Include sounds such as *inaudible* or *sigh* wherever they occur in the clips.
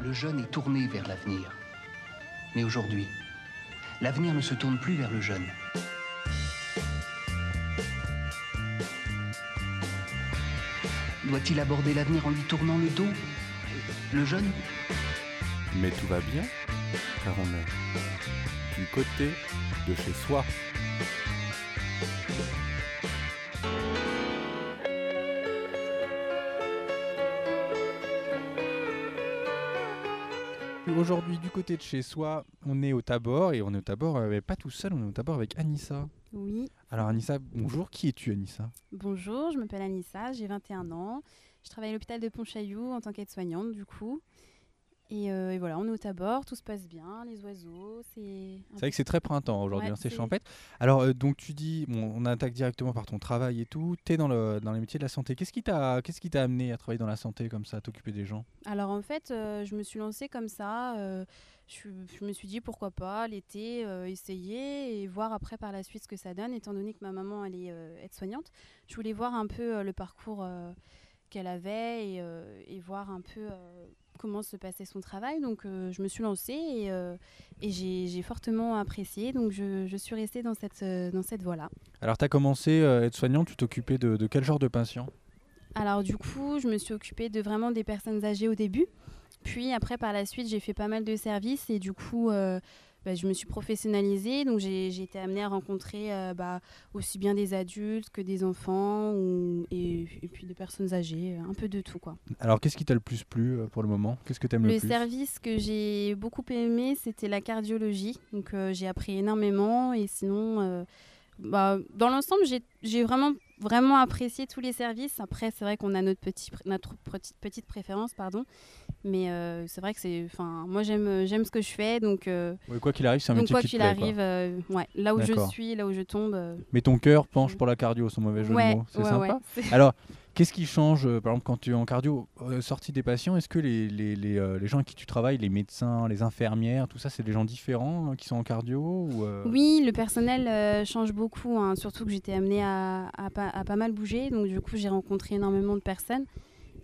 le jeune est tourné vers l'avenir. Mais aujourd'hui, l'avenir ne se tourne plus vers le jeune. Doit-il aborder l'avenir en lui tournant le dos Le jeune? Mais tout va bien, car on est du côté de chez soi. Aujourd'hui, du côté de chez soi, on est au Tabor et on est au Tabor, euh, mais pas tout seul, on est au Tabor avec Anissa. Oui, Alors Anissa, bonjour, qui es-tu Anissa? Bonjour, je m'appelle Anissa, j'ai 21 ans. Je travaille à l'hôpital de Pontchaillou en tant qu'aide-soignante du coup. Et, euh, et voilà, on est au Tabor, tout se passe bien, les oiseaux, c'est... C'est vrai que c'est très printemps aujourd'hui, Ouais, hein, c'est champêtre. Alors euh, donc tu dis, bon, on attaque directement par ton travail et tout, tu es dans, le, dans les métiers de la santé. Qu'est-ce qui t'a t'a amené à travailler dans la santé comme ça, à t'occuper des gens? Alors en fait, euh, je me suis lancée comme ça. je, je me suis dit pourquoi pas l'été essayer et voir après par la suite ce que ça donne. Étant donné que ma maman elle est aide-soignante, je voulais voir un peu le parcours qu'elle avait et, et voir un peu comment se passait son travail. Donc euh, je me suis lancée et, euh, et j'ai fortement apprécié. Donc je, je suis restée dans cette, euh, dans cette voie-là. Alors tu as commencé à être soignant, tu t'occupais de, de quel genre de patients? Alors du coup, je me suis occupée de vraiment des personnes âgées au début. Puis après, par la suite, j'ai fait pas mal de services et du coup, bah, je me suis professionnalisée. Donc j'ai été amenée à rencontrer euh, bah, aussi bien des adultes que des enfants ou- et, et puis des personnes âgées, un peu de tout quoi. Alors qu'est-ce qui t'a le plus plu euh, pour le moment? Qu'est-ce que tu aimes le, Le plus? service que j'ai beaucoup aimé, c'était la cardiologie. Donc euh, j'ai appris énormément et sinon, euh, bah, dans l'ensemble, j'ai vraiment vraiment apprécié tous les services. Après, c'est vrai qu'on a notre petit notre petite petite préférence, pardon. Mais euh, c'est vrai que c'est, enfin, moi j'aime j'aime ce que je fais, donc euh, Ouais, Quoi qu'il arrive, c'est un métier quoi qu'il arrive, euh, ouais, là où je suis, là où je tombe. Mais ton cœur penche pour la cardio, sans mauvais jeu ouais, de mots. C'est sympa. Alors, *laughs* qu'est-ce qui change, euh, par exemple, quand tu es en cardio, euh, sortie des patients Est-ce que les, les, les, euh, les gens avec qui tu travailles, les médecins, les infirmières, tout ça, c'est des gens différents euh, qui sont en cardio ou, euh, Oui, le personnel euh, change beaucoup, hein, surtout que j'étais amenée à, à pas, à pas mal bouger, donc du coup j'ai rencontré énormément de personnes.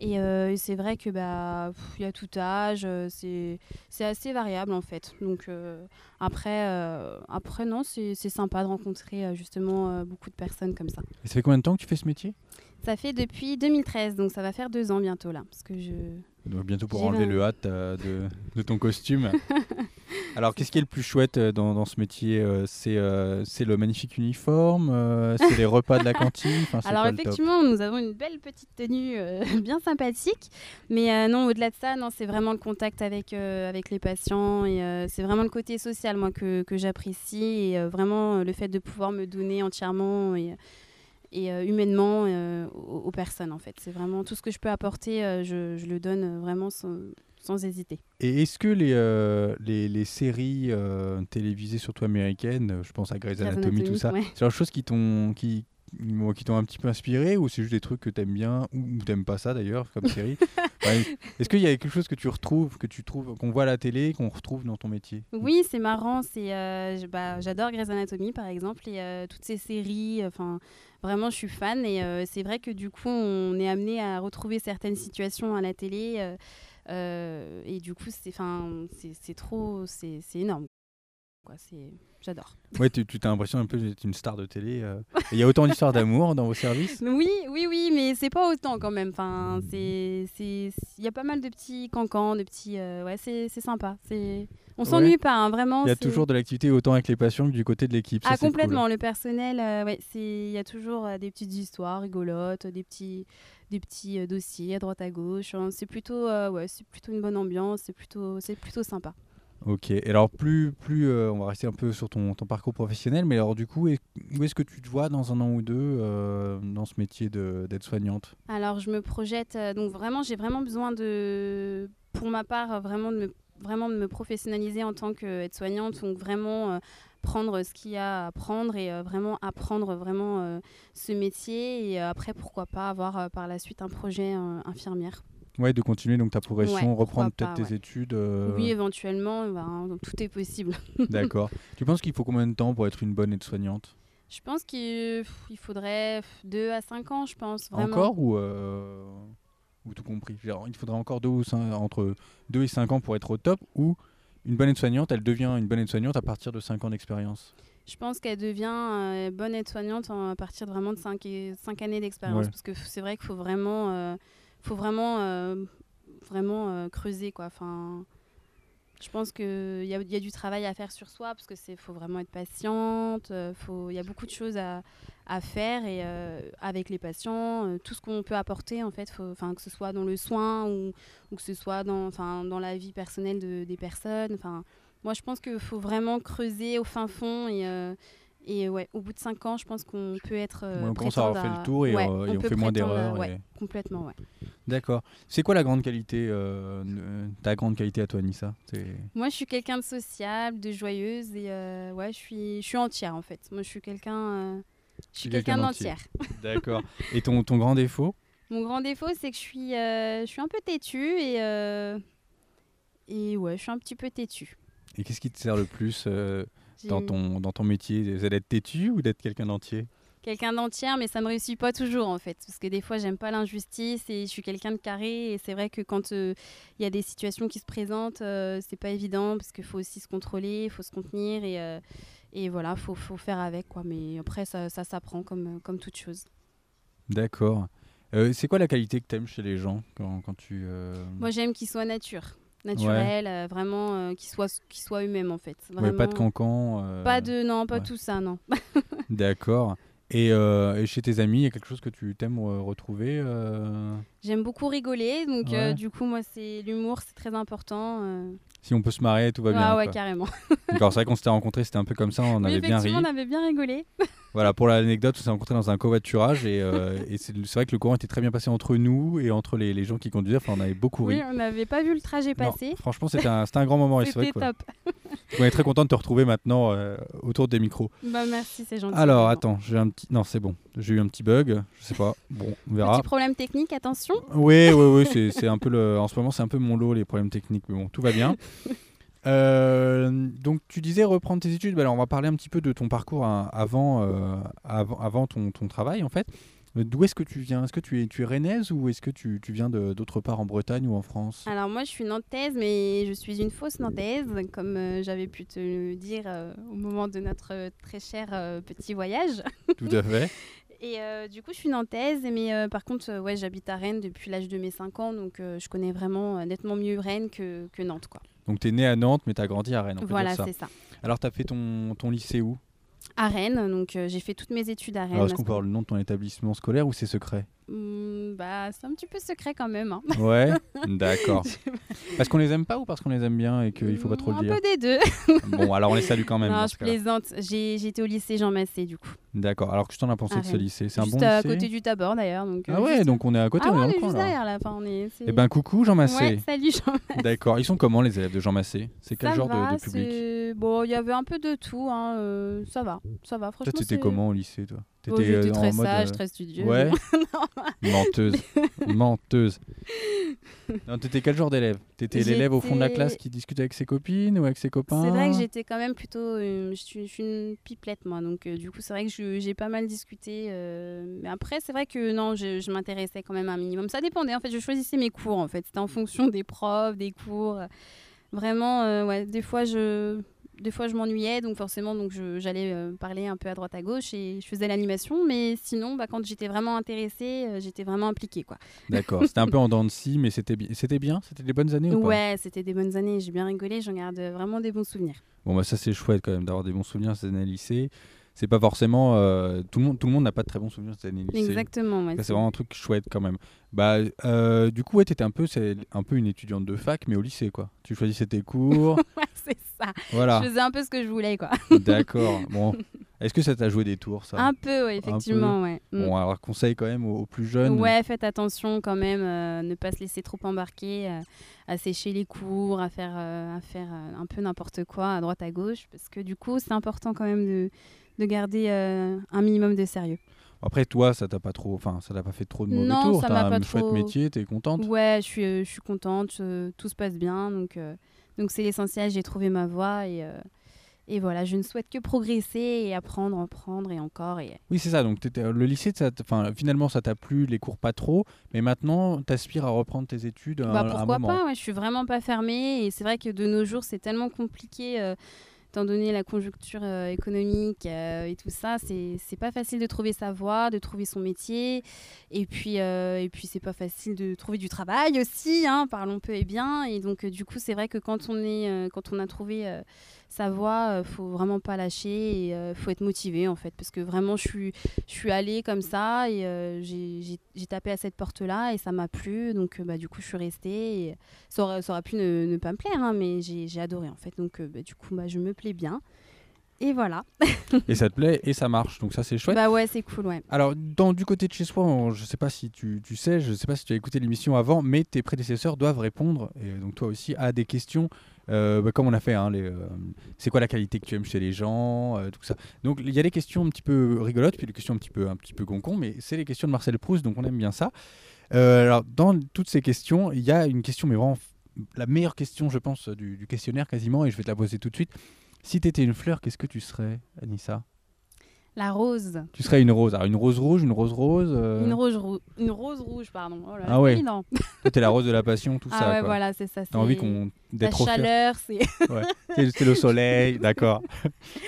Et euh, c'est vrai que bah il y a tout âge, c'est assez variable en fait. Donc après après non, c'est sympa de rencontrer justement beaucoup de personnes comme ça. Et ça fait combien de temps que tu fais ce métier? Ça fait depuis 2013, donc ça va faire deux ans bientôt là, parce que je Donc, Bientôt pour enlever le hâte euh, de, de ton costume. *laughs* Alors, qu'est-ce qui est le plus chouette euh, dans, dans ce métier euh, C'est euh, le magnifique uniforme euh, C'est les repas de la cantine Alors effectivement, nous avons une belle petite tenue *laughs* bien sympathique, mais non, au-delà de ça, non, c'est vraiment le contact avec, avec les patients et c'est vraiment le côté social moi que, que j'apprécie et vraiment le fait de pouvoir me donner entièrement et, et euh, humainement euh, aux, aux personnes en fait. C'est vraiment tout ce que je peux apporter, euh, je, je le donne vraiment sans, sans hésiter. Et est-ce que les, les, les séries télévisées, surtout américaines, je pense à Grey's Anatomy, tout ça, ouais. c'est des choses qui t'ont qui, moi, qui t'ont un petit peu inspiré ou c'est juste des trucs que t'aimes bien ou, t'aimes pas ça d'ailleurs comme série? *laughs* Ouais. Est-ce qu'il y a quelque chose que tu retrouves, que tu trouves, qu'on voit à la télé, qu'on retrouve dans ton métier? Oui, c'est marrant. C'est, euh, bah, j'adore Grey's Anatomy, par exemple, et euh, toutes ces séries. Enfin, vraiment, je suis fan. Et euh, c'est vrai que du coup, on est amené à retrouver certaines situations à la télé. euh, euh, et du coup, c'est, enfin, c'est, c'est trop, c'est énorme. J'adore. Ouais, tu t'as l'impression un peu d'être une star de télé. euh. Il y a autant d'histoires d'amour dans vos services? *laughs* Oui, oui, oui, mais c'est pas autant quand même. Enfin, c'est, c'est, il y a pas mal de petits cancans, de petits, euh, ouais, c'est, c'est sympa. C'est, on Ouais. s'ennuie pas, hein, vraiment. Il y a toujours de l'activité autant avec les patients que du côté de l'équipe. Ah cool. complètement, le personnel, euh, ouais, c'est il y a toujours des petites histoires rigolotes, des petits des petits dossiers à droite à gauche. hein. C'est plutôt ouais, c'est plutôt une bonne ambiance, c'est plutôt c'est plutôt sympa. Ok, et alors plus, plus euh, on va rester un peu sur ton, ton parcours professionnel, mais alors du coup, est- où est-ce que tu te vois dans un an ou deux euh, dans ce métier de- d'aide-soignante Alors je me projette euh, donc vraiment j'ai vraiment besoin de pour ma part vraiment de me vraiment de me professionnaliser en tant qu'aide-soignante donc vraiment prendre ce qu'il y a à apprendre et vraiment apprendre vraiment ce métier et après pourquoi pas avoir par la suite un projet infirmière. Ouais, de continuer donc ta progression, Ouais, reprendre peut-être tes ouais. études. euh, Oui, éventuellement, ben, donc tout est possible. *laughs* D'accord. tu penses qu'il faut combien de temps pour être une bonne aide-soignante? Je pense qu'il il faudrait 2 à 5 ans, je pense. Vraiment. Encore ou euh, ou tout compris? Il faudrait encore deux ou cin- entre 2 et 5 ans pour être au top ou une bonne aide-soignante, elle devient une bonne aide-soignante à partir de 5 ans d'expérience? Je pense qu'elle devient euh, bonne aide-soignante à partir de vraiment de 5, années d'expérience. Ouais. Parce que c'est vrai qu'il faut vraiment, euh, faut vraiment, euh, vraiment euh, creuser. Quoi. Enfin, je pense qu'il y a, il y a du travail à faire sur soi parce qu'il faut vraiment être patiente. euh, faut- Il y a beaucoup de choses à, à faire et, euh, avec les patients. euh, tout ce qu'on peut apporter, en fait, enfin, que ce soit dans le soin ou, ou que ce soit dans, enfin, dans la vie personnelle de- des personnes. Enfin, moi, je pense qu'il faut vraiment creuser au fin fond et, euh, et ouais, au bout de 5 ans, je pense qu'on peut être. euh, Ouais, on commence à avoir fait le tour et, ouais, euh, et on fait moins d'erreurs Ouais, et- complètement, ouais. D'accord. C'est quoi la grande qualité, euh, euh, ta grande qualité à toi, Nissa Moi, je suis quelqu'un de sociable, de joyeuse et euh, ouais, je suis, je suis entière en fait. Moi, je suis quelqu'un, euh, je suis quelqu'un d'entière. *laughs* D'accord. Et ton, ton grand défaut? Mon grand défaut, c'est que je suis, je suis un peu têtue et et ouais, je suis un petit peu têtue. Et qu'est-ce qui te sert le plus dans, ton, dans ton métier? C'est d'être têtu ou d'être quelqu'un d'entier? Quelqu'un d'entière, mais ça ne réussit pas toujours en fait. Parce que des fois, j'aime pas l'injustice et je suis quelqu'un de carré. Et c'est vrai que quand euh, il y a des situations qui se présentent, euh, c'est pas évident parce qu'il faut aussi se contrôler, il faut se contenir et, euh, et voilà, faut, faut faire avec quoi. Mais après, ça, ça s'apprend comme, comme toute chose. D'accord. Euh, c'est quoi la qualité que tu aimes chez les gens quand, quand tu... euh, Moi, j'aime qu'ils soient nature, naturel, euh, vraiment euh, qu'ils soient, soient eux-mêmes en fait. ouais, pas de cancan euh, Pas de, non, pas ouais. tout ça, non. *laughs* D'accord. Et, euh, et chez tes amis, il y a quelque chose que tu t'aimes euh, retrouver euh, J'aime beaucoup rigoler, donc Ouais. du coup, moi, c'est l'humour, c'est très important. Si on peut se marrer, tout va bien. ah ouais, quoi. carrément. D'accord, c'est vrai qu'on s'était rencontrés, c'était un peu comme ça, on Oui, avait bien ri. on avait bien rigolé. Voilà, pour l'anecdote, on s'est rencontrés dans un covoiturage et, euh, et c'est vrai que le courant était très bien passé entre nous et entre les, les gens qui conduisaient. Enfin, on avait beaucoup ri. Oui, on n'avait pas vu le trajet Non, passer. franchement, c'était un, grand moment. C'était top. on est très content de te retrouver maintenant euh, autour des micros. Bah merci, c'est gentil. Alors, attends, j'ai un petit. Non, c'est bon. J'ai eu un petit bug. Je sais pas. Bon, on verra. Petit problème technique, attention. Oui, oui, oui. C'est un peu le. En ce moment, c'est un peu mon lot les problèmes techniques, mais bon, tout va bien. *laughs* Euh, donc, tu disais reprendre tes études. Bah, alors, on va parler un petit peu de ton parcours hein, avant, euh, avant, avant ton, ton travail, en fait. Euh, D'où est-ce que tu viens? Est-ce que tu es, tu es rennaise ou est-ce que tu, tu viens de- d'autre part en Bretagne ou en France? Alors moi, je suis nantaise, mais je suis une fausse nantaise, comme euh, j'avais pu te le dire au moment de notre très cher petit voyage. *laughs* Tout à fait. Et euh, du coup, je suis nantaise, mais euh, par contre, euh, ouais, j'habite à Rennes depuis l'âge de mes 5 ans, donc je connais vraiment nettement mieux Rennes que, que Nantes. Quoi. Donc, tu es né à Nantes, mais tu as grandi à Rennes. On peut Voilà, ça. c'est ça. Alors, tu as fait ton, ton lycée où? À Rennes, donc euh, j'ai fait toutes mes études à Rennes. Alors, est-ce qu'on peut avoir le nom de ton établissement scolaire ou c'est secret Hmm, bah, c'est un petit peu secret quand même. hein. Ouais, *laughs* d'accord. Parce qu'on les aime pas ou parce qu'on les aime bien et qu'il faut pas trop un le dire peu des deux. *laughs* Bon, alors on les salue quand même. non, je plaisante. Été au lycée Jean Massé, du coup. D'accord. Alors que tu t'en as pensé À de ce lycée? C'est un juste bon à lycée? côté du Tabor d'ailleurs. Donc, euh, Ah ouais, juste- donc on est à côté, Ah on est on est juste derrière là. Enfin, on est, c'est- Eh ben coucou Jean Massé. Ouais, salut Jean. D'accord. Ils sont comment les élèves de Jean Massé? C'est quel Ça genre de- va, de, public? Bon, il y avait un peu de tout. Hein, euh, ça va, ça va. Franchement, Toi, t'étais comment au lycée, toi? T'étais J'étais euh, très sage, euh, très studieuse. Ouais. *laughs* Menteuse. *laughs* Menteuse. *laughs* Non, t'étais quel genre d'élève? T'étais l'élève au fond de la classe qui discute avec ses copines ou avec ses copains? C'est vrai que j'étais quand même plutôt. euh, je, suis, une pipelette, moi. Donc, euh, du coup, c'est vrai que j'ai pas mal discuté. euh, mais après, c'est vrai que non, je, je m'intéressais quand même un minimum. Ça dépendait. En fait, je choisissais mes cours. En fait, c'était en fonction des profs, des cours. Vraiment, euh, ouais. Des fois, je. Des fois, je m'ennuyais, donc forcément, donc j'allais euh, parler un peu à droite à gauche et je faisais l'animation. Mais sinon, bah, quand j'étais vraiment intéressée, euh, j'étais vraiment impliquée, quoi. D'accord. C'était un peu en dents de scie, mais c'était bi- c'était bien? C'était des bonnes années ou Ouais, c'était des bonnes années. J'ai bien rigolé. J'en garde vraiment des bons souvenirs. Bon, bah ça c'est chouette quand même d'avoir des bons souvenirs ces années lycée. C'est pas forcément euh, tout le monde tout le monde n'a pas de très bons souvenirs ces années lycée. Exactement. ouais, c'est vraiment un truc chouette quand même. Bah euh, du coup ouais t'étais un peu c'est un peu une étudiante de fac mais au lycée quoi. Tu choisissais tes cours. *laughs* Ouais, c'est ça. voilà. Je faisais un peu ce que je voulais, quoi. *laughs* D'accord. Bon. Est-ce que ça t'a joué des tours ça? Un peu, ouais, effectivement, ouais. Mm. Bon alors conseil quand même aux, aux plus jeunes. Ouais, faites attention quand même, euh, ne pas se laisser trop embarquer, euh, à sécher les cours, à faire, euh, à faire un peu n'importe quoi à droite à gauche, parce que du coup, c'est important quand même de, de garder euh, un minimum de sérieux. Après toi ça t'a pas trop enfin ça t'a pas fait trop de mauvais Non, tours. ça T'as un pas chouette trop- métier t'es contente? Ouais, je suis, euh, je suis contente, euh, tout se passe bien, donc euh, donc c'est l'essentiel. J'ai trouvé ma voie et euh, Et voilà, je ne souhaite que progresser et apprendre, apprendre et encore. Et... Oui, c'est ça. Donc, le lycée, ça finalement, ça t'a plu, les cours pas trop. Mais maintenant, t'aspires à reprendre tes études Bah, un- pourquoi moment. pas ouais, Je suis vraiment pas fermée. Et c'est vrai que de nos jours, c'est tellement compliqué. euh, Étant donné la conjoncture euh, économique euh, et tout ça, c'est pas facile de trouver sa voie, de trouver son métier. Et puis, euh, et puis c'est pas facile de trouver du travail aussi, hein, parlons peu et bien. Et donc, du coup, c'est vrai que quand on, est, quand on a trouvé sa voie, euh, faut vraiment pas lâcher et euh, faut être motivé en fait. Parce que vraiment, je suis, je suis allée comme ça et euh, j'ai tapé à cette porte-là et ça m'a plu. Donc, bah, du coup, je suis restée. Ça, aurait, ça aurait pu ne, pas me plaire, hein, mais j'ai adoré en fait. Donc, bah, du coup, bah, je me plais bien. Et voilà. *laughs* Et ça te plaît et ça marche. Donc, ça, c'est chouette. Bah ouais, c'est cool, ouais. Alors, dans, du côté de chez soi, on- je sais pas si tu, tu sais, je sais pas si tu as écouté l'émission avant, mais tes prédécesseurs doivent répondre, et donc toi aussi, à des questions, euh, bah, comme on a fait. hein, euh, c'est quoi la qualité que tu aimes chez les gens, euh, tout ça. Donc, il y a des questions un petit peu rigolotes, puis des questions un petit peu, un petit peu concon, mais c'est les questions de Marcel Proust, donc on aime bien ça. Alors, dans toutes ces questions, il y a une question, mais vraiment la meilleure question, je pense, du, du questionnaire quasiment, et je vais te la poser tout de suite. Si tu étais une fleur, qu'est-ce que tu serais, Anissa? La rose. Tu serais une rose. Alors, une rose rouge, une rose rose euh, Une, rose rou- une rose rouge, pardon. Oh là Ah ouais. *laughs* Toi, t'es la rose de la passion, tout Ah ça. ouais, quoi. voilà, c'est ça. T'as envie qu'on La chaleur, c'est *laughs* C'est c'est le soleil, d'accord.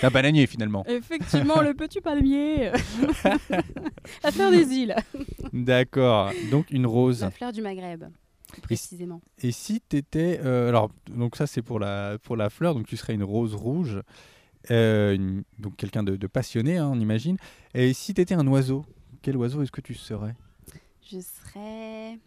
Un bananier finalement. effectivement le petit palmier. *laughs* la fleur des îles. D'accord. Donc une rose. La fleur du Maghreb, précisément. Et si t'étais, euh, alors donc ça c'est pour la pour la fleur, donc tu serais une rose rouge, euh, une- donc quelqu'un de, de passionné, hein, on imagine. Et si t'étais un oiseau, quel oiseau est-ce que tu serais? Je serais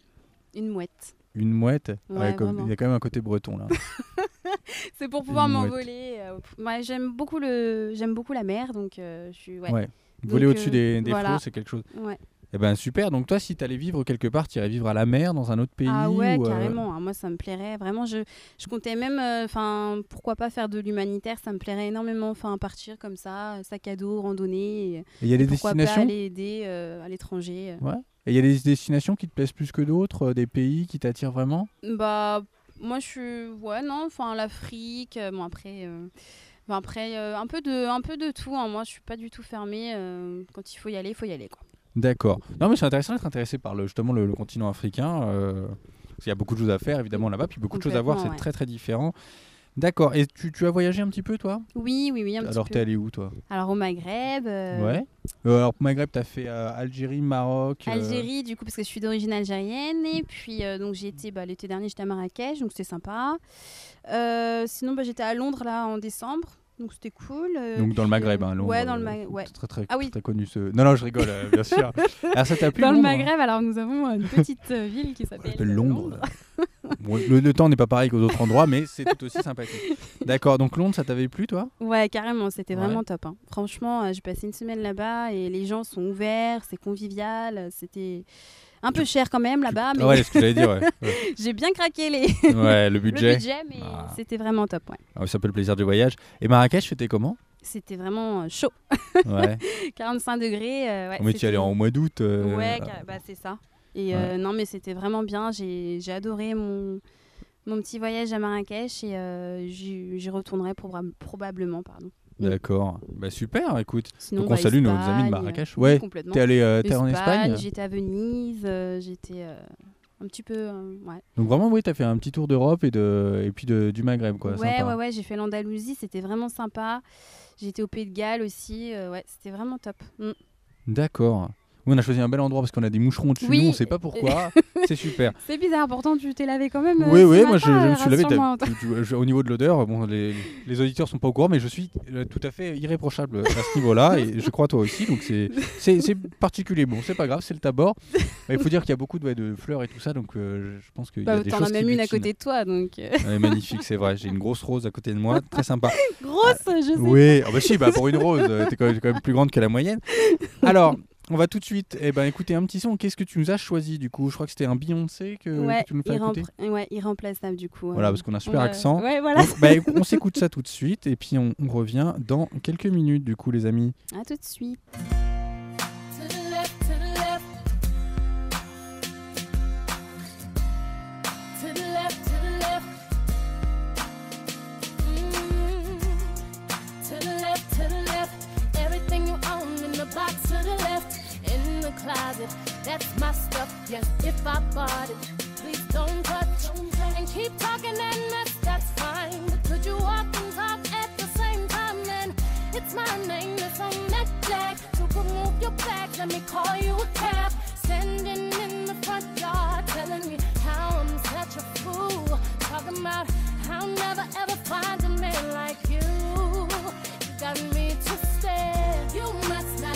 une mouette. Une mouette? Ouais, comme- vraiment. Il y a quand même un côté breton là. *laughs* C'est pour pouvoir m'envoler. euh, moi, j'aime beaucoup le, j'aime beaucoup la mer, donc euh, je suis. Ouais. Ouais. Voler au-dessus des, des voilà. flots, c'est quelque chose. ouais. Eh ben super. Donc toi, si t'allais vivre quelque part, t'irais vivre à la mer, dans un autre pays Ah ouais, ou, euh, carrément. Ah, moi, ça me plairait. Vraiment, je, je comptais même, enfin, pourquoi pas faire de l'humanitaire Ça me plairait énormément. Enfin, partir comme ça, sac à dos, randonnée. Et, il y a des pourquoi pas destinations aller aider euh, à l'étranger. Ouais. Et il y a des destinations qui te plaisent plus que d'autres, euh, des pays qui t'attirent vraiment? Bah, moi, je suis. Ouais, non, enfin, l'Afrique. euh, bon, après. euh, bon, après, euh, un, peu de, un peu de tout. hein. Moi, je suis pas du tout fermée. euh, quand il faut y aller, il faut y aller. Quoi. D'accord. Non, mais c'est intéressant d'être intéressé par le, justement le, le continent africain. euh, parce qu'il y a beaucoup de choses à faire, évidemment, là-bas, puis beaucoup de choses à voir, c'est ouais. très très différent. D'accord. Et tu, tu as voyagé un petit peu, toi? Oui, oui, oui, un Alors, t'es allé où, toi? Alors, au Maghreb. euh, Ouais. Euh, alors, Maghreb, t'as fait euh, Algérie, Maroc. Algérie, du coup, parce que je suis d'origine algérienne. Et puis, donc, j'ai été, bah, l'été dernier, j'étais à Marrakech, donc c'était sympa. Sinon, bah, j'étais à Londres, là, en décembre, donc c'était cool. Euh, Donc, dans le Maghreb, euh, hein, Londres. Ouais, dans le euh, Maghreb, ouais. Très, très, Ah oui. très connu ce. Non, non, je rigole, euh, bien sûr. *laughs* Alors, ça t'a plu Dans le Londres Maghreb, alors, nous avons une petite euh, ville qui s'appelle euh, Londres. *laughs* Bon, le, le temps n'est pas pareil qu'aux autres endroits, mais c'est tout aussi sympathique. *laughs* D'accord, donc Londres, ça t'avait plu, toi? Ouais, carrément, c'était Ouais. vraiment top. hein. Franchement, euh, j'ai passé une semaine là-bas et les gens sont ouverts, c'est convivial. euh, C'était un peu cher quand même là-bas, mais Ouais, c'est ce que j'allais dire. Ouais, ouais. *laughs* j'ai bien craqué les... Ouais, le *laughs* le budget. budget, mais Ah. c'était vraiment top. Ouais. Ah, ça peut le plaisir du voyage. Et Marrakech, c'était comment? C'était vraiment euh, chaud. Ouais. *laughs* 45 degrés. euh, ouais, mais tu allais en mois d'août. euh, Ouais, car- bah, c'est ça. Et euh, non, mais c'était vraiment bien. J'ai adoré mon, mon petit voyage à Marrakech et euh, j'y retournerai probablement. Pardon. D'accord. Bah super, écoute. Sinon, Donc on bah, salue nos amis de Marrakech. oui, Ouais. complètement. T'es allé euh, t'es en Espagne J'étais à Venise, euh, j'étais euh, un petit peu. euh, ouais, Donc vraiment, oui, t'as fait un petit tour d'Europe et, de... et puis de... du Maghreb, quoi. ouais, sympa. ouais, ouais, j'ai fait l'Andalousie, c'était vraiment sympa. J'étais au Pays de Galles aussi, euh, ouais, c'était vraiment top. Mm. D'accord. Oui, on a choisi un bel endroit parce qu'on a des moucherons au-dessus de Oui. nous, on sait pas pourquoi. *laughs* c'est super. C'est bizarre, pourtant tu t'es lavé quand même. euh, Oui, ce oui, moi je, me suis lavé. tu- tu- au niveau de l'odeur, bon, les, les auditeurs sont pas au courant, mais je suis euh, tout à fait irréprochable à ce niveau-là, et je crois toi aussi. Donc c'est particulier. Bon, c'est pas grave, c'est le tabord. Il faut dire qu'il y a beaucoup de, ouais, de fleurs et tout ça, donc euh, je pense a Bah, T'en as même une à côté de toi, donc. euh, Elle est magnifique, c'est vrai. J'ai une grosse rose à côté de moi, très sympa. *laughs* Grosse, je sais. Oui, ah bah si, bah pour une rose, euh, t'es quand, même- quand même plus grande que la moyenne. Alors, on va tout de suite eh ben, écouter un petit son. Qu'est-ce que tu nous as choisi du coup? Je crois que c'était un Beyoncé que, Ouais, que tu nous fais écouter. irrempr- ouais, irremplaçable du coup. Voilà, euh, parce qu'on a un super on accent. Ouais, voilà. Donc, bah, *laughs* on s'écoute ça tout de suite et puis on, on revient dans quelques minutes du coup les amis. À tout de suite. It. That's my stuff, yes, if I bought it. Please don't touch and keep talking that mess, that's fine. But could you walk and talk at the same time? Then it's my name that's on that flag. So come move your back, let me call you a cab. Standing in the front yard, telling me how I'm such a fool. Talking about how I'll never ever find a man like you. You got me twisted. You must not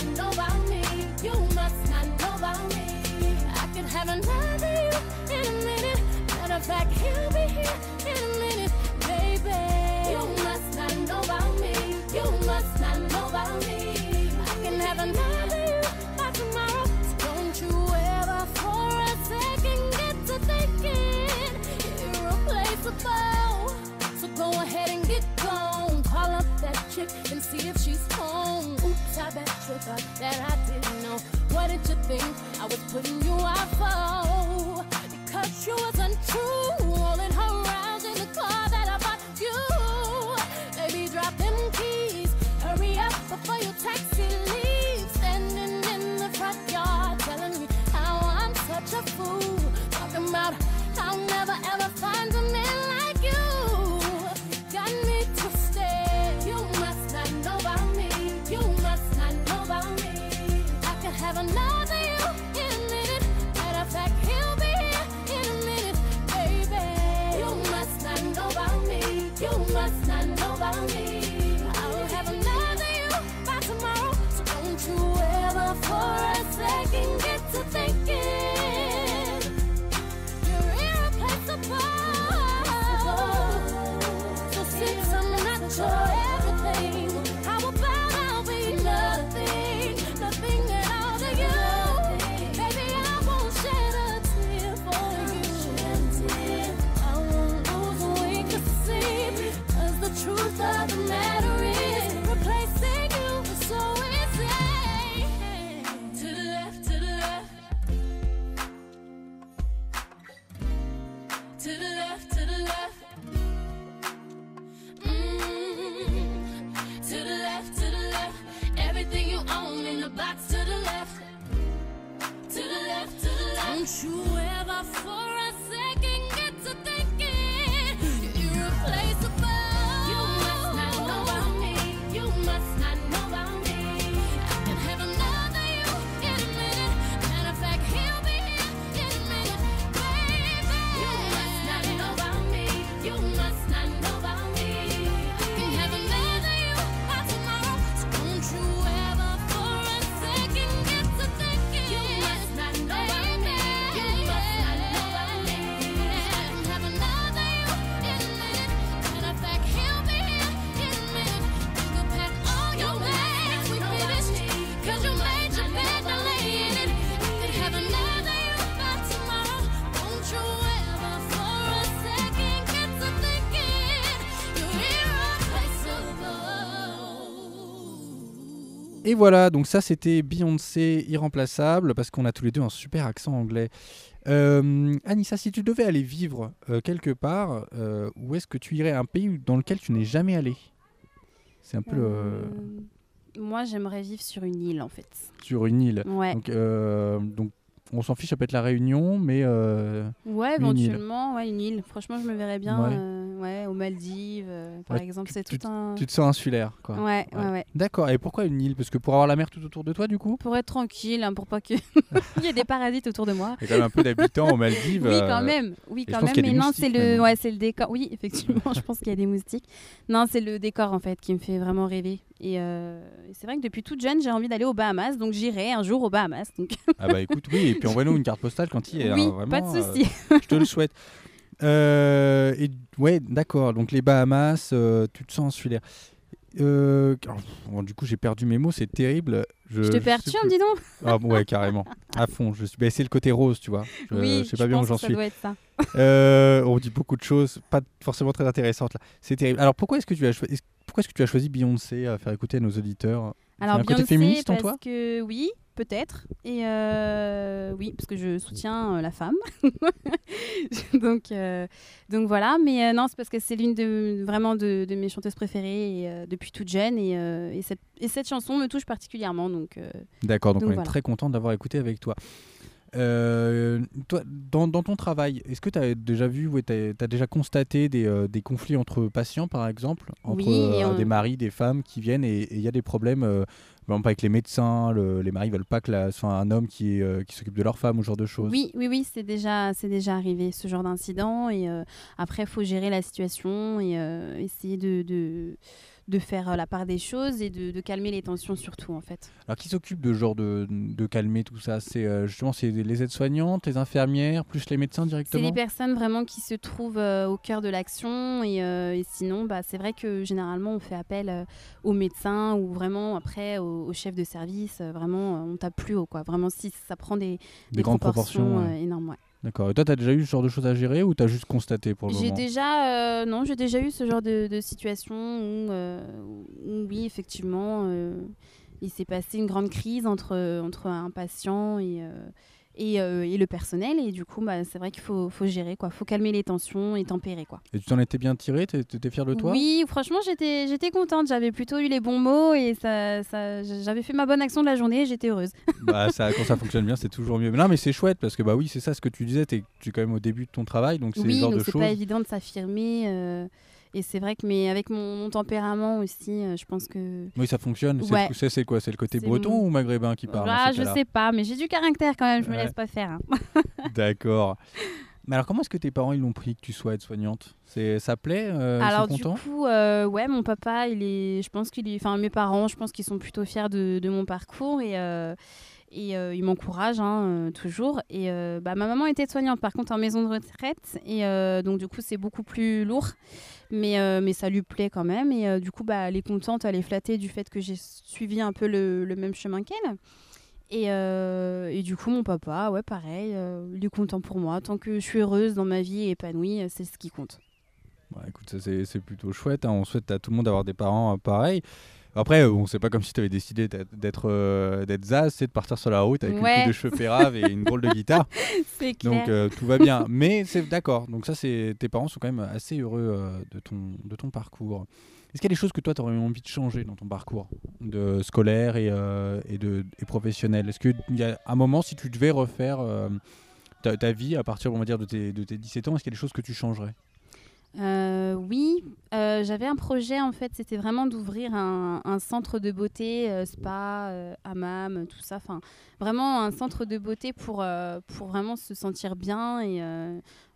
Have another you in a minute. Matter of fact, he'll be here in a minute, baby. You must not know about me. You must not know about me. I can have another you by tomorrow. So don't you ever for a second get to thinking irreplaceable. So go ahead and get gone. Call up that chick and see if she's home. Oops, I bet you thought that I Et voilà, donc ça c'était Beyoncé irremplaçable parce qu'on a tous les deux un super accent anglais. Euh, Anissa, si tu devais aller vivre euh, quelque part, euh, où est-ce que tu irais? Un pays dans lequel tu n'es jamais allé? C'est un peu le- Moi, j'aimerais vivre sur une île, en fait. sur une île. Ouais. Donc, donc on s'en fiche, ça peut être la Réunion, mais euh, Ouais, Une île. éventuellement, ouais, une île. Franchement, je me verrais bien Ouais. euh, ouais, aux Maldives, euh, par Ouais, exemple. tu- C'est tout un. tu te sens insulaire. Quoi. Ouais, ouais, Ouais. ouais. D'accord, et pourquoi une île? Parce que pour avoir la mer tout autour de toi, du coup? Pour être tranquille, hein, pour pas qu'il *laughs* y ait des parasites autour de moi. Il y a quand même un peu d'habitants aux Maldives. Oui, euh, quand même. Oui, quand même. Mais non, c'est le, ouais, c'est le décor. Oui, *laughs* effectivement, je pense qu'il y a des moustiques. Non, c'est le décor en fait qui me fait vraiment rêver. Et, euh, et c'est vrai que depuis toute jeune, j'ai envie d'aller aux Bahamas, donc j'irai un jour aux Bahamas. Donc *laughs* Ah bah écoute, oui, et puis envoie-nous une carte postale quand il y est. oui, hein, vraiment, pas de euh, souci. je te le souhaite. Euh, et ouais, d'accord. Donc les Bahamas, tu te sens insulaire. Euh, bon, du coup, j'ai perdu mes mots, c'est terrible. Je, Je te perturbe, dis donc. Ah ouais, carrément. À fond. Je suis... bah, c'est le côté rose, tu vois. Je, oui, je sais pas bien où pense j'en que ça suis. doit être ça. Euh, on dit beaucoup de choses, pas forcément très intéressantes là. C'est terrible. Alors pourquoi est-ce que tu as choisi pourquoi est-ce que tu as choisi Beyoncé à faire écouter à nos auditeurs? Alors un côté Beyoncé, féministe en parce toi? que oui, peut-être. Et euh, oui, parce que je soutiens euh, la femme. *laughs* donc, euh, donc voilà. Mais non, c'est parce que c'est l'une de vraiment de, de mes chanteuses préférées et, depuis toute jeune. Et, et, cette, et cette chanson me touche particulièrement. Donc, D'accord, donc, Donc on est très content d'avoir écouté avec toi. Toi, dans, dans ton travail, est-ce que tu as déjà vu ou tu as, déjà constaté des, des conflits entre patients, par exemple? Entre Oui, des maris, des femmes qui viennent et il y a des problèmes, par exemple avec les médecins, le- les maris veulent pas que la, soit un homme qui, euh, qui s'occupe de leur femme ou ce genre de choses oui, oui, oui, c'est déjà, c'est déjà arrivé ce genre d'incident. Et euh, après, il faut gérer la situation et euh, essayer de, de, de faire la part des choses et de, de calmer les tensions surtout en fait. Alors qui s'occupe de genre de, de calmer tout ça? C'est justement c'est les aides-soignantes, les infirmières, plus les médecins C'est directement les personnes vraiment qui se trouvent au cœur de l'action et, et sinon, bah, c'est vrai que généralement on fait appel aux médecins ou vraiment après au, au chef de service. euh, vraiment, euh, on tape plus haut quoi. Vraiment, si ça prend des, Des grandes proportions, ouais. euh, énormes. ouais. D'accord. Et toi, tu as déjà eu ce genre de choses à gérer ou tu as juste constaté pour le J'ai moment déjà, euh, non, j'ai déjà eu ce genre de, de situation où, euh, où, oui, effectivement, euh, il s'est passé une grande crise entre, entre un patient et, et, euh, et le personnel. Et du coup, bah, c'est vrai qu'il faut, faut gérer, quoi. faut calmer les tensions et tempérer. Quoi. Et tu t'en étais bien tiré? Tu étais fier de toi? Oui, franchement, j'étais, j'étais contente. J'avais plutôt eu les bons mots et ça, ça, j'avais fait ma bonne action de la journée. J'étais heureuse. *laughs* bah, ça, Quand ça fonctionne bien, c'est toujours mieux. Mais non, mais c'est chouette parce que bah oui, c'est ça ce que tu disais. Tu es quand même au début de ton travail, donc c'est le Oui, genre donc de c'est choses. pas évident de s'affirmer. euh, et c'est vrai que, mais avec mon, mon tempérament aussi, euh, je pense que. Oui, ça fonctionne. C'est Ouais. C'est quoi? C'est le côté breton mon- ou maghrébin qui parle Ah, je sais pas, mais j'ai du caractère quand même. Je me Ouais. laisse pas faire. hein. *laughs* D'accord. Mais alors, comment est-ce que tes parents ils l'ont pris que tu sois aide-soignante? Ça plaît euh, Ils Alors sont du coup, euh, ouais, mon papa, il est, je pense qu'il est, enfin mes parents, je pense qu'ils sont plutôt fiers de, de mon parcours et euh, et euh, ils m'encouragent hein, toujours. Et bah, ma maman était soignante, par contre en maison de retraite et donc du coup c'est beaucoup plus lourd, mais euh, mais ça lui plaît quand même et euh, du coup bah elle est contente, elle est flattée du fait que j'ai suivi un peu le, le même chemin qu'elle. Et, euh, et du coup, mon papa, ouais, pareil, il est content pour moi. Tant que je suis heureuse dans ma vie et épanouie, c'est ce qui compte. Bah, écoute, c'est plutôt chouette. hein. On souhaite à tout le monde d'avoir des parents pareils. Après, bon, c'est pas comme si tu avais décidé d'être- euh, d'être zaz, c'est de partir sur la route avec une Ouais. coupe de cheveux péraves et une drôle de guitare. *laughs* Clair. Donc euh, tout va bien. Mais c'est d'accord. Donc ça, c'est tes parents sont quand même assez heureux euh, de ton de ton parcours. Est-ce qu'il y a des choses que toi, tu aurais envie de changer dans ton parcours de scolaire et, et, de, et professionnel? Est-ce qu'il y a un moment, si tu devais refaire ta, ta vie à partir on va dire, de, tes, de tes 17 ans, est-ce qu'il y a des choses que tu changerais? Euh, oui, euh, j'avais un projet en fait, c'était vraiment d'ouvrir un, centre de beauté, euh, spa, hammam, tout ça. Enfin, vraiment un centre de beauté pour, pour vraiment se sentir bien et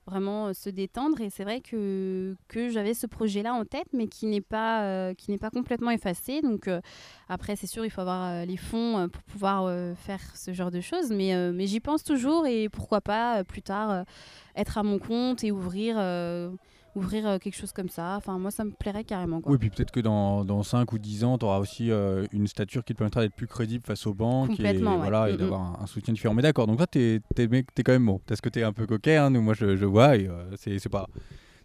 vraiment se détendre. Et c'est vrai que, que j'avais ce projet-là en tête, mais qui n'est pas, qui pas complètement effacé. Donc après, c'est sûr, il faut avoir les fonds pour pouvoir faire ce genre de choses. Mais, mais j'y pense toujours et pourquoi pas plus tard être à mon compte et ouvrir. Ouvrir euh, quelque chose comme ça. Enfin, moi, ça me plairait carrément. Quoi. Oui, puis peut-être que dans, dans 5 ou 10 ans, tu auras aussi euh, une stature qui te permettra d'être plus crédible face aux banques et, ouais. voilà, et Mm, mm. d'avoir un, un soutien différent. Mais d'accord, donc là, tu es, quand même bon. Parce que tu es un peu coquet, hein, nous, moi je, je vois, et euh, c'est pas.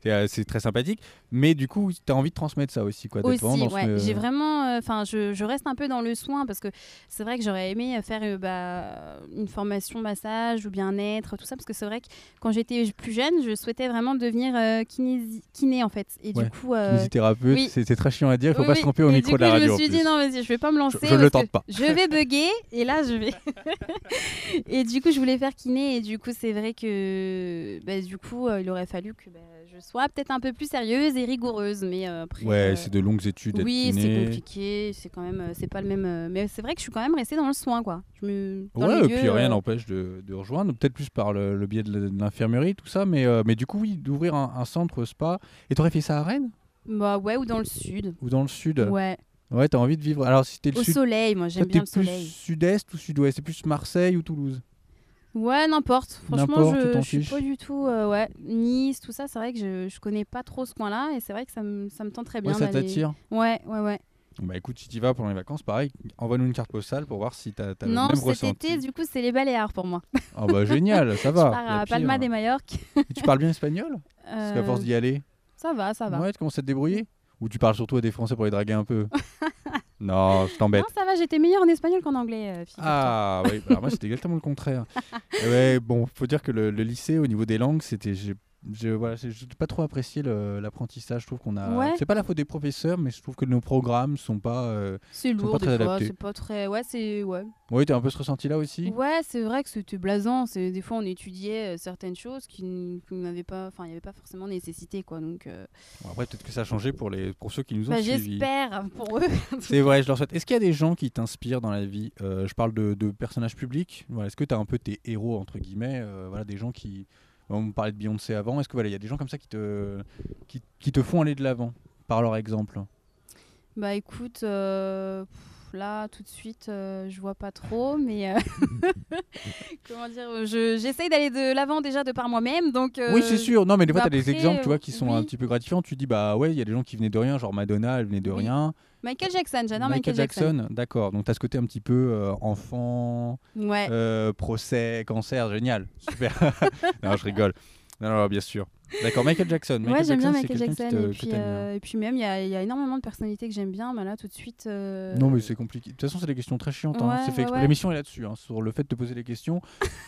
C'est euh, c'est très sympathique, mais du coup, tu as envie de transmettre ça aussi. Quoi, Aussi, ouais. J'ai vraiment, enfin, je, je reste un peu dans le soin parce que c'est vrai que j'aurais aimé faire euh, bah, une formation massage ou bien-être, tout ça, parce que c'est vrai que quand j'étais plus jeune, je souhaitais vraiment devenir euh, kinési- kiné en fait. Et Ouais, du coup, euh, Kinésithérapeute, oui. c'est très chiant à dire, il faut oui, pas oui. se tromper au Et micro du de la coup, radio. Je me suis dit non, vas-y, je vais pas me lancer. je le parce tente pas. Je vais bugger et là je vais. *laughs* et du coup, je voulais faire kiné et du coup, c'est vrai que bah, du coup, euh, il aurait fallu que bah, je sois peut-être un peu plus sérieuse et rigoureuse, mais euh, après. Ouais, euh, c'est de longues études. oui, c'est compliqué, c'est quand même, euh, c'est pas le même. Mais c'est vrai que je suis quand même restée dans le soin, quoi. Je me. Dans Ouais, et puis rien n'empêche de, de rejoindre, peut-être plus par le, le biais de l'infirmerie, tout ça, mais, mais du coup, oui, d'ouvrir un, un centre spa. Et t'aurais fait ça à Rennes? Bah ouais, ou dans le sud. ou dans le sud Ouais. Ouais, t'as envie de vivre. Alors, si t'es le Au sud, soleil, moi j'aime bien le plus soleil. sud-est ou sud-ouest? C'est plus Marseille ou Toulouse? Ouais, n'importe. Franchement, je, je suis pas du tout. euh, ouais, Nice, tout ça, c'est vrai que je, je connais pas trop ce coin-là et c'est vrai que ça me, ça me tente très bien. Ouais, ça t'attire Ouais, ouais, ouais. Bah écoute, si tu vas pendant les vacances, pareil, envoie-nous une carte postale pour voir si t'as as le Non, même cet ressenti. été, du coup, c'est les Baléares pour moi. Ah bah *laughs* génial, ça Je va. pars y a à. Palma de. Et tu parles bien espagnol? Parce qu'à Euh, force d'y aller, Ça va, ça va. ouais, tu commences à te débrouiller? Ou tu parles surtout à des Français pour les draguer un peu? *laughs* Non, je t'embête. Non, ça va, j'étais meilleure en espagnol qu'en anglais. euh. Ah oui, alors moi c'était *laughs* exactement le contraire. Et ouais, bon, faut dire que le, le lycée au niveau des langues, c'était j'ai je voilà, j'ai pas trop apprécié l'apprentissage, je trouve qu'on a Ouais. c'est pas la faute des professeurs mais je trouve que nos programmes sont pas euh, C'est lourd pas des très fois, c'est pas très. Ouais, c'est. Ouais. Oui, t'as un peu ce ressenti là aussi? Ouais, c'est vrai que c'était blasant. Des fois on étudiait euh, certaines choses qui, n'avaient pas, enfin, il n'y avait pas forcément nécessité, quoi. Donc, euh, Bon, après peut-être que ça a changé pour les pour ceux qui nous ont bah, j'espère pour eux. *laughs* C'est vrai, je leur souhaite. Est-ce qu'il y a des gens qui t'inspirent dans la vie? Euh, Je parle de, de personnages publics. Voilà, Est-ce que tu as un peu tes héros, entre guillemets? Voilà, Des gens qui. On parlait de Beyoncé avant. Est-ce que voilà, il y a des gens comme ça qui te, qui, te font aller de l'avant par leur exemple? Bah écoute, euh, là tout de suite, euh, je vois pas trop, mais euh, *laughs* comment dire, je- j'essaye d'aller de l'avant déjà de par moi-même, donc. euh, Oui, c'est sûr. Non, mais des fois, bah tu as des exemples tu vois, qui euh, sont un petit peu gratifiants. Tu dis, bah ouais, il y a des gens qui venaient de rien, genre Madonna, elle venait de Oui. rien. Michael Jackson, j'adore Michael, Jackson. d'accord. Donc tu as ce côté un petit peu euh, enfant, Ouais. euh, procès, cancer, génial. Super. *laughs* non, je rigole. Non, non, bien sûr. D'accord, Michael Jackson. Ouais, j'aime bien Michael Jackson. te- et, puis, euh, et puis même, il y a, il y a énormément de personnalités que j'aime bien. Mais là, tout de suite. euh, Non, mais c'est compliqué. De toute façon, c'est des questions très chiantes. hein. Ouais, fait. L'émission est là-dessus, hein, sur le fait de te poser des questions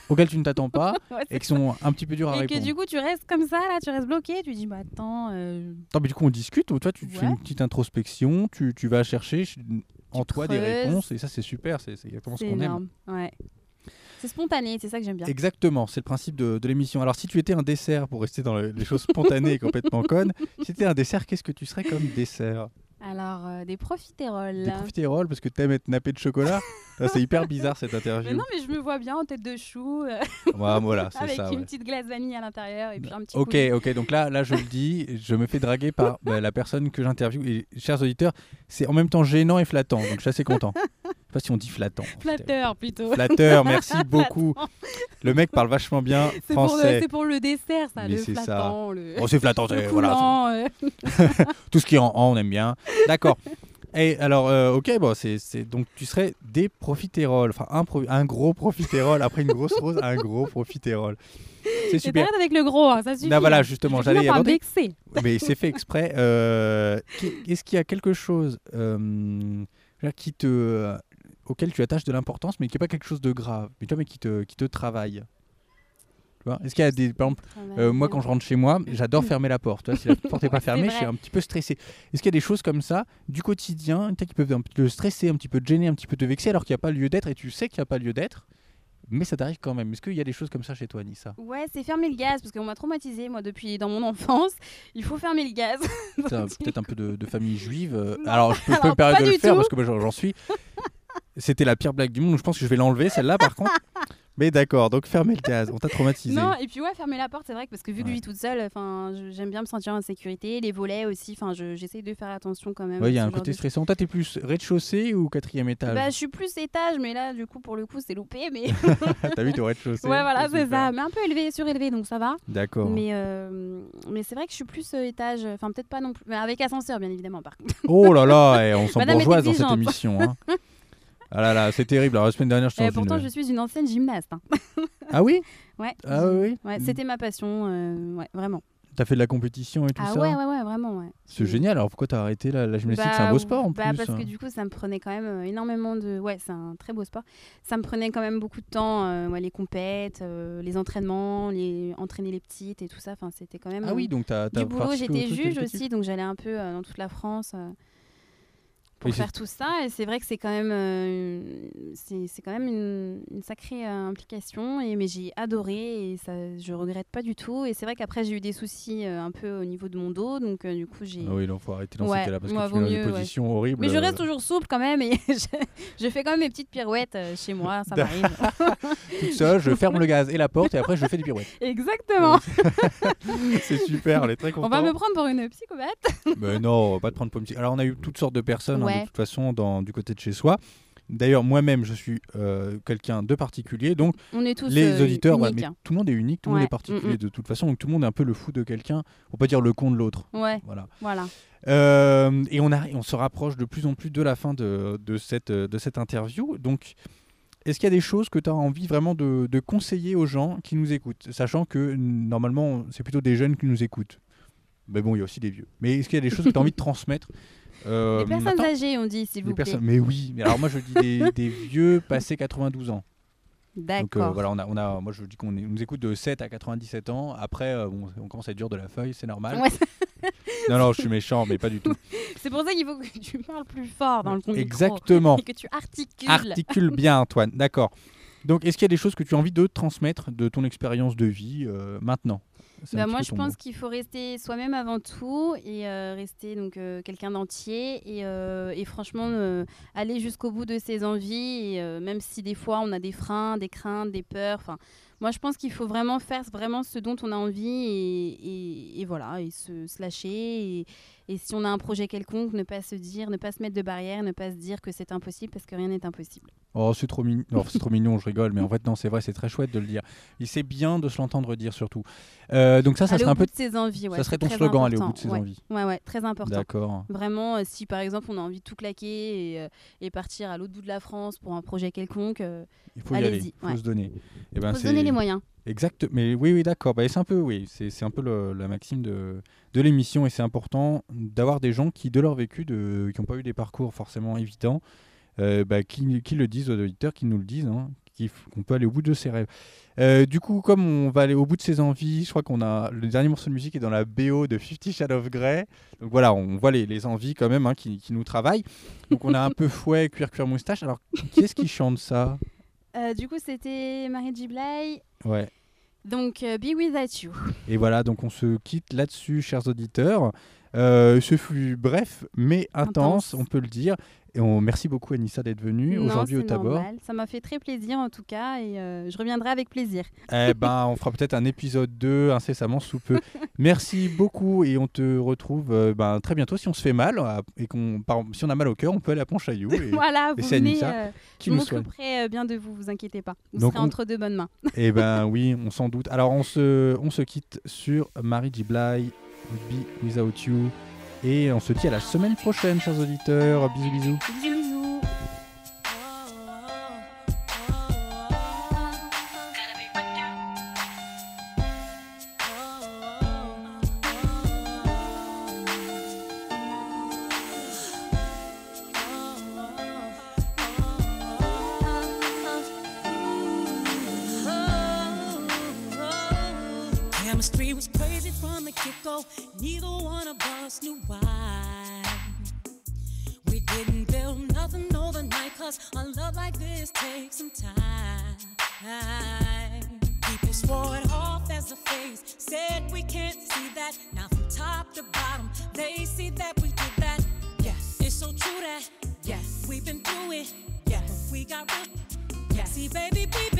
auxquelles tu ne t'attends pas *laughs* et qui sont un petit peu dures à Et que répondre. du coup, tu restes comme ça, là, tu restes bloqué. Tu dis, bah attends. euh, Attends, mais du coup, on discute. ou Toi, tu fais une petite introspection, tu, tu vas chercher ch- en toi des réponses et ça, c'est super. C'est exactement ce qu'on aime. Ouais. C'est spontané, c'est ça que j'aime bien. Exactement, c'est le principe de, de l'émission. Alors, si tu étais un dessert, pour rester dans le- les choses spontanées et complètement connes, si tu étais un dessert, qu'est-ce que tu serais comme dessert? Alors, euh, des profiteroles. Des profiteroles parce que t'aimes être nappé de chocolat? C'est hyper bizarre cette Mais interview. non, mais je me vois bien en tête de chou, euh, Ouais, voilà, c'est *laughs* avec ça. une ouais. petite glace vanille à l'intérieur et puis un petit Ok, ok, donc là, là, je le dis, je me fais draguer par bah, la personne que j'interviewe. Et chers auditeurs, c'est en même temps gênant et flattant, donc je suis assez content. Je sais pas si on dit flattant. Flatteur plutôt. Flatteur, merci *laughs* beaucoup. Le mec parle vachement bien français. c'est pour le dessert, ça, Mais le c'est ça. le, Oh, c'est flattant, le c'est- voilà. coulant, euh. *laughs* Tout ce qui est en en, on aime bien. D'accord. *laughs* Et alors, euh, ok, bon, c'est, donc tu serais des profiteroles, enfin un, pro- un gros profiterole après une grosse rose, un gros profiterole. C'est super. avec le gros, hein, ça suffit. Là, voilà, hein. justement, j'allais y aborder. Mais c'est fait exprès. Euh, est-ce qu'il y a quelque chose euh, qui te, auquel tu attaches de l'importance, mais qui n'est pas quelque chose de grave, mais, tu vois, mais qui, te, qui te travaille Est-ce qu'il y a des, par exemple, euh, moi, quand je rentre chez moi, j'adore fermer la porte. Tu vois, si la porte n'est pas *laughs* fermée, je suis un petit peu stressé. Est-ce qu'il y a des choses comme ça, du quotidien, qui peuvent te stresser, un petit peu te gêner, un petit peu te vexer, alors qu'il n'y a pas lieu d'être et tu sais qu'il n'y a pas lieu d'être, mais ça t'arrive quand même Est-ce qu'il y a des choses comme ça chez toi, Nissa Ouais, c'est fermer le gaz parce qu'on m'a traumatisé moi depuis dans mon enfance. Il faut fermer le gaz. *laughs* Peut-être un peu de, de famille juive. euh, Non. alors, je peux, je peux Alors, me permettre de le faire tout. parce que moi, j'en suis. *laughs* C'était la pire blague du monde. Je pense que je vais l'enlever, celle-là, par contre. *laughs* Mais d'accord, donc fermer le gaz. On t'a traumatisé. Non, et puis ouais, fermer la porte, c'est vrai que parce que vu que Ouais. je vis toute seule, j'aime bien me sentir en sécurité, les volets aussi, enfin, je- j'essaye de faire attention quand même. Ouais, il y a un côté de- stressant. Toi, t'es plus rez-de-chaussée ou quatrième étage Bah, je suis plus étage, mais là, du coup, pour le coup, c'est loupé, mais *laughs* T'as vu, t'es au rez-de-chaussée. ouais, voilà, c'est ça, mais un peu élevé, surélevé, donc ça va. D'accord. Mais euh, mais c'est vrai que je suis plus euh, étage, enfin peut-être pas non plus, mais avec ascenseur bien évidemment par contre. Oh là là, eh, on *laughs* s'en bourgeoise dans cette émission. hein. Ah là là, c'est terrible. Alors, la semaine dernière, je suis Et dans pourtant, une- je suis une ancienne gymnaste. hein. Ah oui *laughs* Ouais. Ah oui. Ouais, c'était ma passion, euh, ouais, vraiment. T'as fait de la compétition et tout Ah ça ouais, ouais, ouais, vraiment, ouais. C'est génial. Alors, pourquoi t'as arrêté la, la gymnastique C'est un Bah, beau sport en bah, plus. parce hein. que du coup, ça me prenait quand même euh, énormément de. Ouais, c'est un très beau sport. Ça me prenait quand même beaucoup de temps, euh, ouais, les compètes, euh, les entraînements, les entraîner les petites et tout ça. Enfin, c'était quand même. Ah oui, euh, donc t'as du boulot. J'étais juge aussi, donc j'allais un peu euh, dans toute la France. Pour faire tout ça et c'est vrai que c'est quand même euh, c'est c'est quand même une, une sacrée euh, implication et mais j'ai adoré et ça je regrette pas du tout et c'est vrai qu'après j'ai eu des soucis euh, un peu au niveau de mon dos donc euh, du coup j'ai Ah oui, donc faut arrêter dans Ouais, cas-là parce que tu mieux, ouais. positions horribles. mais je reste toujours souple quand même et *laughs* je, je fais quand même mes petites pirouettes chez moi ça m'arrive *laughs* toute seule, je ferme le gaz et la porte et après je fais des pirouettes. exactement *laughs* c'est super, on est très on contents. va me prendre pour une psychopathe Mais non, on va pas te prendre pour une petite- Alors on a eu toutes sortes de personnes Ouais. de toute façon dans, du côté de chez soi. D'ailleurs, moi-même, je suis euh, quelqu'un de particulier, donc on est tous les euh, auditeurs, uniques, mais hein. tout le monde est unique, tout le monde Ouais, est particulier mm, mm. de toute façon, donc tout le monde est un peu le fou de quelqu'un, pour pas dire le con de l'autre. ouais Voilà. voilà Euh, et on, a, on se rapproche de plus en plus de la fin de, de cette, de cette interview. Donc, est-ce qu'il y a des choses que tu as envie vraiment de, de conseiller aux gens qui nous écoutent Sachant que normalement, c'est plutôt des jeunes qui nous écoutent? Mais bon, il y a aussi des vieux. Mais est-ce qu'il y a des choses que tu as envie de *laughs* transmettre Euh, Les personnes âgées, on dit, s'il vous plaît. Mais oui, mais alors moi je dis des, *laughs* des vieux passés 92 ans. Donc euh, D'accord. voilà, on a, on a, moi je dis qu'on nous écoute de 7 à 97 ans. Après, euh, bon, on commence à être dur de la feuille, c'est normal. Ouais, *laughs* Non, non, je suis méchant, mais pas du tout. *laughs* c'est pour ça qu'il faut que tu parles plus fort dans le micro. Exactement. Et que tu articules. Articule bien, Antoine. D'accord. Donc, est-ce qu'il y a des choses que tu as envie de transmettre de ton expérience de vie euh, maintenant? Bah, moi, je pense qu'il faut rester soi-même avant tout et euh, rester donc euh, quelqu'un d'entier et, euh, et franchement aller jusqu'au bout de ses envies et même si des fois on a des freins, des craintes, des peurs. Enfin, moi, je pense qu'il faut vraiment faire vraiment ce dont on a envie et, et- et voilà et se, se lâcher et, et si on a un projet quelconque, ne pas se dire, ne pas se mettre de barrière, ne pas se dire que c'est impossible parce que rien n'est impossible. Oh, c'est trop mignon. Non, c'est trop mignon, je rigole, mais en fait, non, c'est vrai, c'est très chouette de le dire. Et c'est bien de se l'entendre dire surtout. Euh, donc, ça, ça aller serait un peu. de ses envies, ouais, ça serait ton slogan, aller au important. bout de ses ouais. envies. Ouais, ouais, très important. D'accord. Vraiment, euh, si par exemple on a envie de tout claquer et, euh, et partir à l'autre bout de la France pour un projet quelconque, euh, Il faut y aller, il faut ouais. se donner. Et ben, faut se donner les moyens. Exact, mais oui, oui, d'accord. Bah, c'est un peu, oui, c'est un peu la maxime de, de l'émission et c'est important d'avoir des gens qui, de leur vécu, qui n'ont pas eu des parcours forcément évidents, euh, bah, qui, le disent aux auditeurs, qui nous le disent, hein, qu'on peut aller au bout de ses rêves. Euh, du coup, comme on va aller au bout de ses envies, je crois qu'on a le dernier morceau de musique est dans la BO de Fifty Shades of Grey. Donc voilà, on voit les, les envies quand même hein, qui, qui nous travaillent. Donc on a un peu fouet, cuir, cuir, moustache. Alors, qui est-ce qui chante ça? Euh, du coup, c'était Marie J. Bly. Ouais. Donc, euh, Be Without You. Et voilà, donc on se quitte là-dessus, chers auditeurs. Euh, ce fut bref, mais intense, Intense. on peut le dire. Et on merci beaucoup Anissa d'être venue aujourd'hui au Tabor. normal. Ça m'a fait très plaisir en tout cas et euh, je reviendrai avec plaisir. Eh ben, on fera peut-être un épisode 2 incessamment sous peu. *laughs* merci beaucoup et on te retrouve euh, ben, très bientôt. Si on se fait mal et qu'on, si on a mal au cœur, on peut aller à Pontchaillou. *laughs* Et, voilà, et vous c'est venez, Anissa euh, qui je nous m'occuperai bien de vous, vous inquiétez pas. Vous Donc serez on- entre deux bonnes mains. *laughs* Eh ben oui, on s'en doute. Alors on se, on se quitte sur Marie. Bly, Be Without You. Et on se dit à la semaine prochaine, chers auditeurs. Bisous, bisous. Bisous, that. Now, from top to bottom, they see that we did that. Yes, it's so true that, yes, we've been through it. Yes, we got real. Yes, see, baby, we've